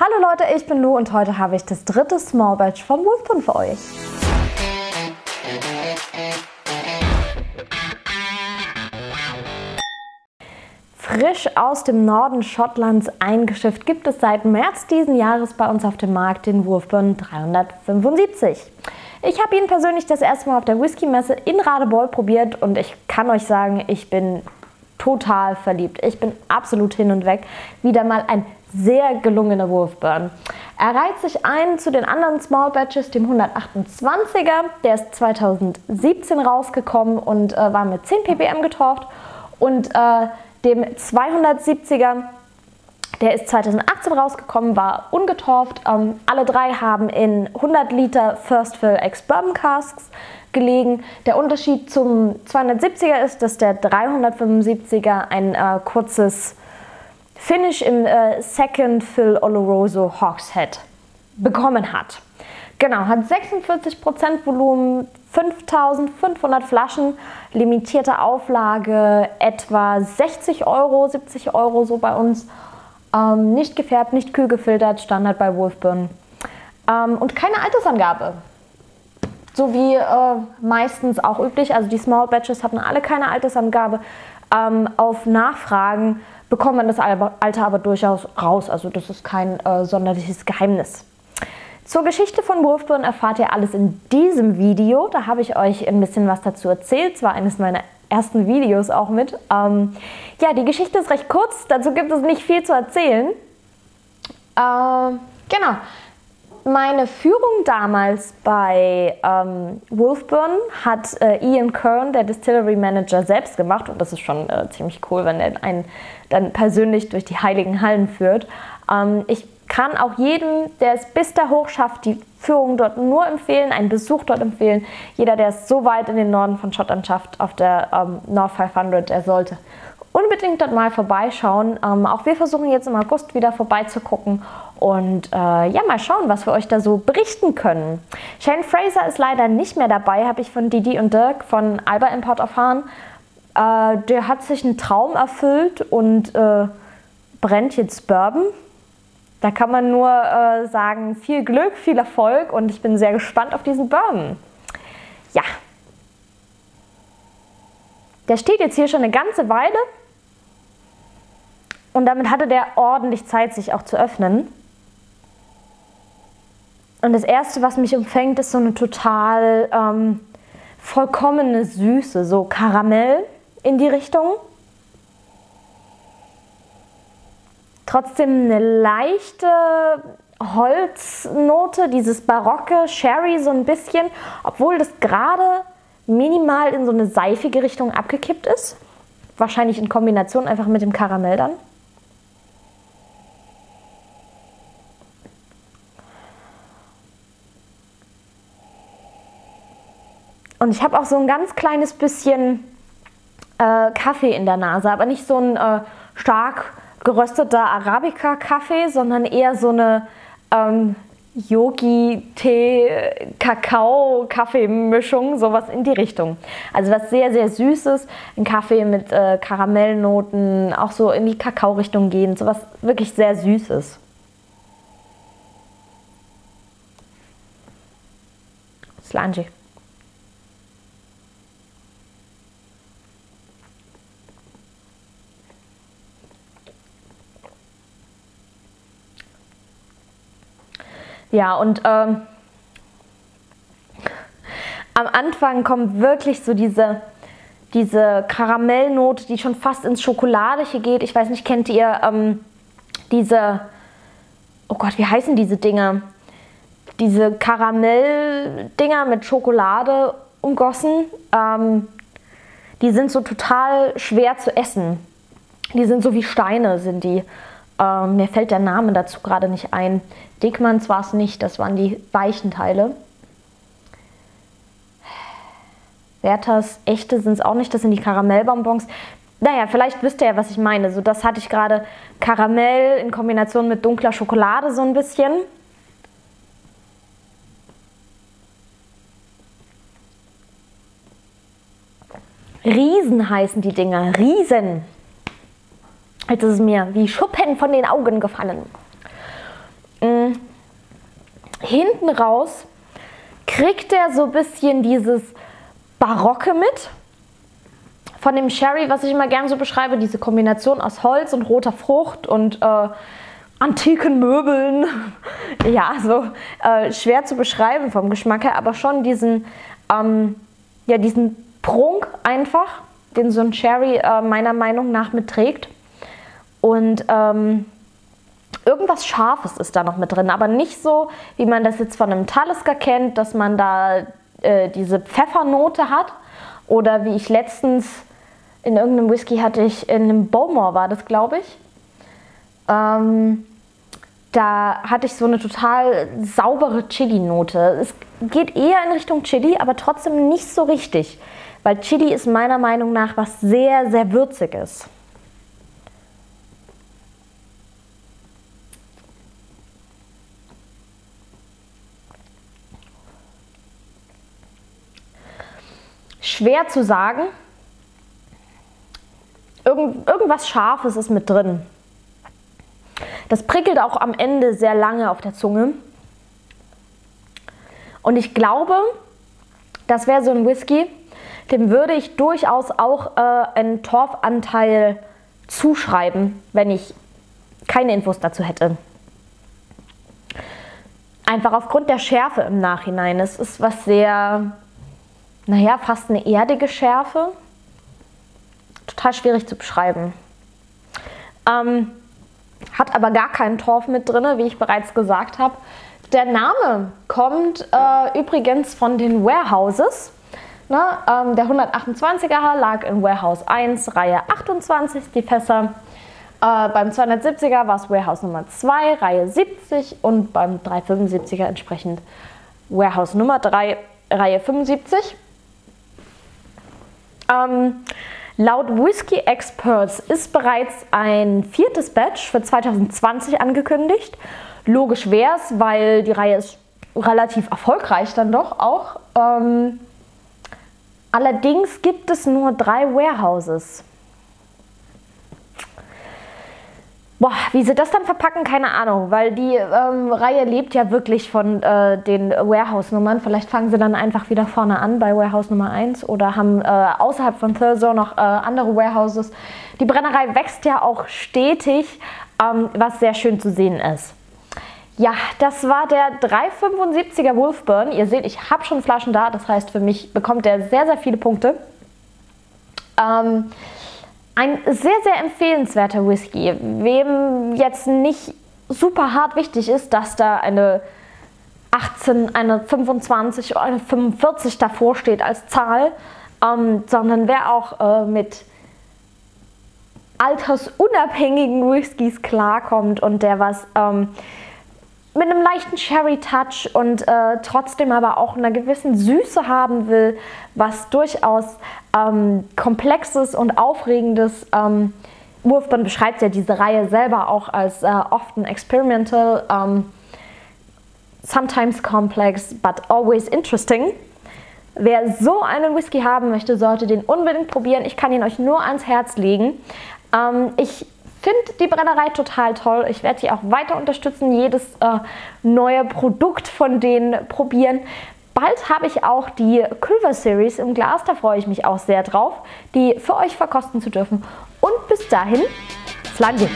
Hallo Leute, ich bin Lu und heute habe ich das dritte Small Batch vom Wolfbund für euch. Frisch aus dem Norden Schottlands eingeschifft gibt es seit März diesen Jahres bei uns auf dem Markt den Wolfburn 375. Ich habe ihn persönlich das erste Mal auf der Whisky-Messe in Radebeul probiert und ich kann euch sagen, ich bin total verliebt. Ich bin absolut hin und weg. Wieder mal ein sehr gelungener Wurfburn. Er reiht sich ein zu den anderen Small Batches, dem 128er. Der ist 2017 rausgekommen und äh, war mit 10 ppm getorft. Und äh, dem 270er, der ist 2018 rausgekommen, war ungetorft. Ähm, alle drei haben in 100 Liter First Fill Ex Bourbon Casks gelegen. Der Unterschied zum 270er ist, dass der 375er ein äh, kurzes Finish im äh, Second Fill Oloroso Hogshead bekommen hat. Genau, hat 46% Volumen, 5500 Flaschen, limitierte Auflage, etwa 60 Euro, 70 Euro so bei uns. Ähm, nicht gefärbt, nicht kühl gefiltert, Standard bei Wolfburn. Ähm, und keine Altersangabe. So wie äh, meistens auch üblich. Also die Small Batches hatten alle keine Altersangabe. Ähm, auf Nachfragen bekommt man das Alter aber durchaus raus. Also das ist kein äh, sonderliches Geheimnis. Zur Geschichte von Wolfburn erfahrt ihr alles in diesem Video. Da habe ich euch ein bisschen was dazu erzählt. Es war eines meiner ersten Videos auch mit. Ähm, ja, die Geschichte ist recht kurz. Dazu gibt es nicht viel zu erzählen. Äh, genau. Meine Führung damals bei ähm, Wolfburn hat äh, Ian Kern, der Distillery Manager, selbst gemacht. Und das ist schon äh, ziemlich cool, wenn er einen dann persönlich durch die heiligen Hallen führt. Ähm, ich kann auch jedem, der es bis da hoch schafft, die Führung dort nur empfehlen, einen Besuch dort empfehlen. Jeder, der es so weit in den Norden von Schottland schafft, auf der ähm, North 500, der sollte unbedingt dort mal vorbeischauen. Ähm, auch wir versuchen jetzt im August wieder vorbeizugucken und äh, ja, mal schauen, was wir euch da so berichten können. Shane Fraser ist leider nicht mehr dabei, habe ich von Didi und Dirk von Alba Import erfahren. Äh, der hat sich einen Traum erfüllt und äh, brennt jetzt Bourbon. Da kann man nur äh, sagen, viel Glück, viel Erfolg und ich bin sehr gespannt auf diesen Bourbon. Ja. Der steht jetzt hier schon eine ganze Weile und damit hatte der ordentlich Zeit, sich auch zu öffnen. Und das Erste, was mich umfängt, ist so eine total ähm, vollkommene Süße, so Karamell in die Richtung. Trotzdem eine leichte Holznote, dieses barocke Sherry so ein bisschen, obwohl das gerade minimal in so eine seifige Richtung abgekippt ist. Wahrscheinlich in Kombination einfach mit dem Karamell dann. Und ich habe auch so ein ganz kleines bisschen äh, Kaffee in der Nase, aber nicht so ein äh, stark gerösteter Arabica-Kaffee, sondern eher so eine ähm, Yogi-Tee, Kakao-Kaffeemischung, sowas in die Richtung. Also was sehr, sehr Süßes, ein Kaffee mit äh, Karamellnoten, auch so in die Kakao-Richtung gehen, sowas wirklich sehr Süßes. Slange. Ja, und ähm, am Anfang kommt wirklich so diese, diese Karamellnote, die schon fast ins Schokoladige geht. Ich weiß nicht, kennt ihr ähm, diese, oh Gott, wie heißen diese Dinger? Diese Karamelldinger mit Schokolade umgossen. Ähm, die sind so total schwer zu essen. Die sind so wie Steine, sind die. Ähm, mir fällt der Name dazu gerade nicht ein. Dickmanns war es nicht, das waren die weichen Teile. Werthers echte sind es auch nicht, das sind die Karamellbonbons. Naja, vielleicht wisst ihr ja, was ich meine. So, das hatte ich gerade Karamell in Kombination mit dunkler Schokolade so ein bisschen. Riesen heißen die Dinger. Riesen. Jetzt ist es mir wie Schuppen von den Augen gefallen. Hinten raus kriegt er so ein bisschen dieses Barocke mit. Von dem Sherry, was ich immer gerne so beschreibe, diese Kombination aus Holz und roter Frucht und äh, antiken Möbeln. ja, so äh, schwer zu beschreiben vom Geschmack her, aber schon diesen, ähm, ja, diesen Prunk einfach, den so ein Sherry äh, meiner Meinung nach mitträgt. Und ähm, irgendwas Scharfes ist da noch mit drin, aber nicht so, wie man das jetzt von einem Talisker kennt, dass man da äh, diese Pfeffernote hat. Oder wie ich letztens in irgendeinem Whisky hatte ich, in einem Bowmore war das, glaube ich. Ähm, da hatte ich so eine total saubere Chili-Note. Es geht eher in Richtung Chili, aber trotzdem nicht so richtig. Weil Chili ist meiner Meinung nach was sehr, sehr würziges. Schwer zu sagen. Irgend, irgendwas Scharfes ist mit drin. Das prickelt auch am Ende sehr lange auf der Zunge. Und ich glaube, das wäre so ein Whisky, dem würde ich durchaus auch äh, einen Torfanteil zuschreiben, wenn ich keine Infos dazu hätte. Einfach aufgrund der Schärfe im Nachhinein. Es ist was sehr, naja, fast eine erdige Schärfe. Total schwierig zu beschreiben. Ähm, hat aber gar keinen Torf mit drin, wie ich bereits gesagt habe. Der Name kommt äh, übrigens von den Warehouses. Ne? Ähm, der 128er lag in Warehouse 1, Reihe 28, die Fässer. Äh, beim 270er war es Warehouse Nummer 2, Reihe 70 und beim 375er entsprechend Warehouse Nummer 3, Reihe 75. Ähm, Laut Whisky Experts ist bereits ein viertes Batch für 2020 angekündigt. Logisch wäre es, weil die Reihe ist relativ erfolgreich dann doch auch. Ähm, allerdings gibt es nur drei Warehouses. Boah, wie sie das dann verpacken, keine Ahnung, weil die ähm, Reihe lebt ja wirklich von äh, den Warehouse-Nummern. Vielleicht fangen sie dann einfach wieder vorne an bei Warehouse Nummer 1 oder haben äh, außerhalb von Thursday noch äh, andere Warehouses. Die Brennerei wächst ja auch stetig, ähm, was sehr schön zu sehen ist. Ja, das war der 375er Wolfburn. Ihr seht, ich habe schon Flaschen da, das heißt, für mich bekommt er sehr, sehr viele Punkte. Ähm, ein sehr, sehr empfehlenswerter Whisky. Wem jetzt nicht super hart wichtig ist, dass da eine 18, eine 25 oder eine 45 davor steht als Zahl, ähm, sondern wer auch äh, mit altersunabhängigen Whiskys klarkommt und der was ähm, mit einem leichten Sherry-Touch und äh, trotzdem aber auch einer gewissen Süße haben will, was durchaus ähm, komplexes und aufregendes. Ähm, Wolfman beschreibt ja diese Reihe selber auch als äh, often experimental, ähm, sometimes complex, but always interesting. Wer so einen Whisky haben möchte, sollte den unbedingt probieren. Ich kann ihn euch nur ans Herz legen. Ähm, ich finde die Brennerei total toll. Ich werde die auch weiter unterstützen, jedes äh, neue Produkt von denen probieren. Bald habe ich auch die Culver Series im Glas, da freue ich mich auch sehr drauf, die für euch verkosten zu dürfen. Und bis dahin, Flange!